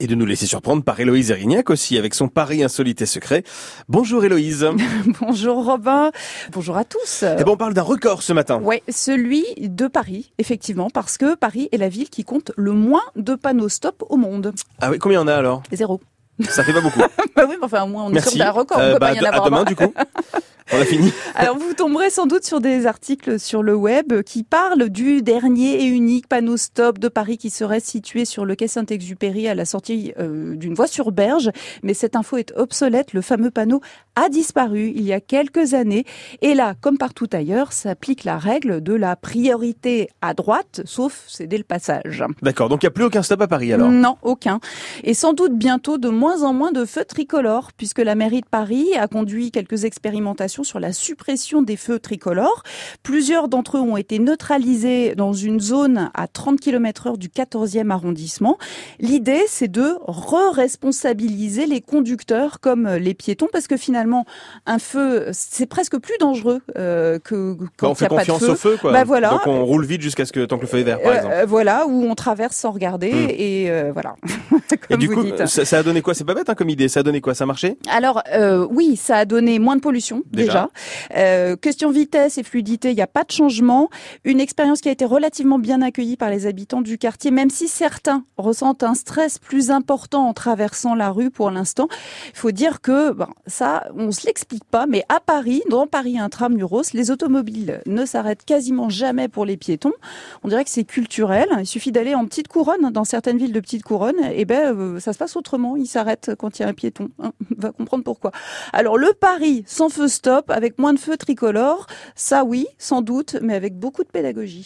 et de nous laisser surprendre par Héloïse Erignac aussi avec son Paris insolite et secret. Bonjour Héloïse. Bonjour Robin. Bonjour à tous. Et bon, on parle d'un record ce matin. Ouais, celui de Paris, effectivement, parce que Paris est la ville qui compte le moins de panneaux stop au monde. Ah oui, combien on a alors? Zéro. Ça fait pas beaucoup. bah oui, mais enfin, au moins, on est sûr d'un record. on Euh, peut bah, pas y en à demain du coup. On a fini. Alors vous tomberez sans doute sur des articles sur le web qui parlent du dernier et unique panneau stop de Paris qui serait situé sur le quai Saint-Exupéry à la sortie euh, d'une voie sur berge. Mais cette info est obsolète. Le fameux panneau a disparu il y a quelques années. Et là, comme partout ailleurs, s'applique la règle de la priorité à droite, sauf céder le passage. D'accord, donc il n'y a plus aucun stop à Paris alors? Non, aucun. Et sans doute bientôt de moins en moins de feux tricolores, puisque la mairie de Paris a conduit quelques expérimentations sur la suppression des feux tricolores. Plusieurs d'entre eux ont été neutralisés dans une zone à 30 km heure du 14e arrondissement. L'idée, c'est de re-responsabiliser les conducteurs comme les piétons, parce que finalement, un feu, c'est presque plus dangereux euh, que Bah, quand on il fait n'y a pas de confiance feu. au feu quoi. Bah, voilà. Donc on roule vite jusqu'à ce que tant que le feu est vert par Euh, exemple. euh, voilà, où on traverse sans regarder Hmm. et euh, voilà. Et du vous coup, dites. ça, ça a donné quoi? C'est pas bête hein, comme idée. Ça a donné quoi? Ça a marché? Alors oui, ça a donné moins de pollution Déjà. Euh, question vitesse et fluidité, il n'y a pas de changement. Une expérience qui a été relativement bien accueillie par les habitants du quartier, même si certains ressentent un stress plus important en traversant la rue pour l'instant. Il faut dire que bon, ça, on se l'explique pas, mais à Paris, dans Paris intramuros, les automobiles ne s'arrêtent quasiment jamais pour les piétons. On dirait que c'est culturel. Il suffit d'aller en petite couronne, dans certaines villes de petite couronne, et ben euh, ça se passe autrement. Ils s'arrêtent quand il y a un piéton. hein. On va comprendre pourquoi. Alors le Paris sans feu stop, avec moins de feux tricolores, ça oui, sans doute, mais avec beaucoup de pédagogie.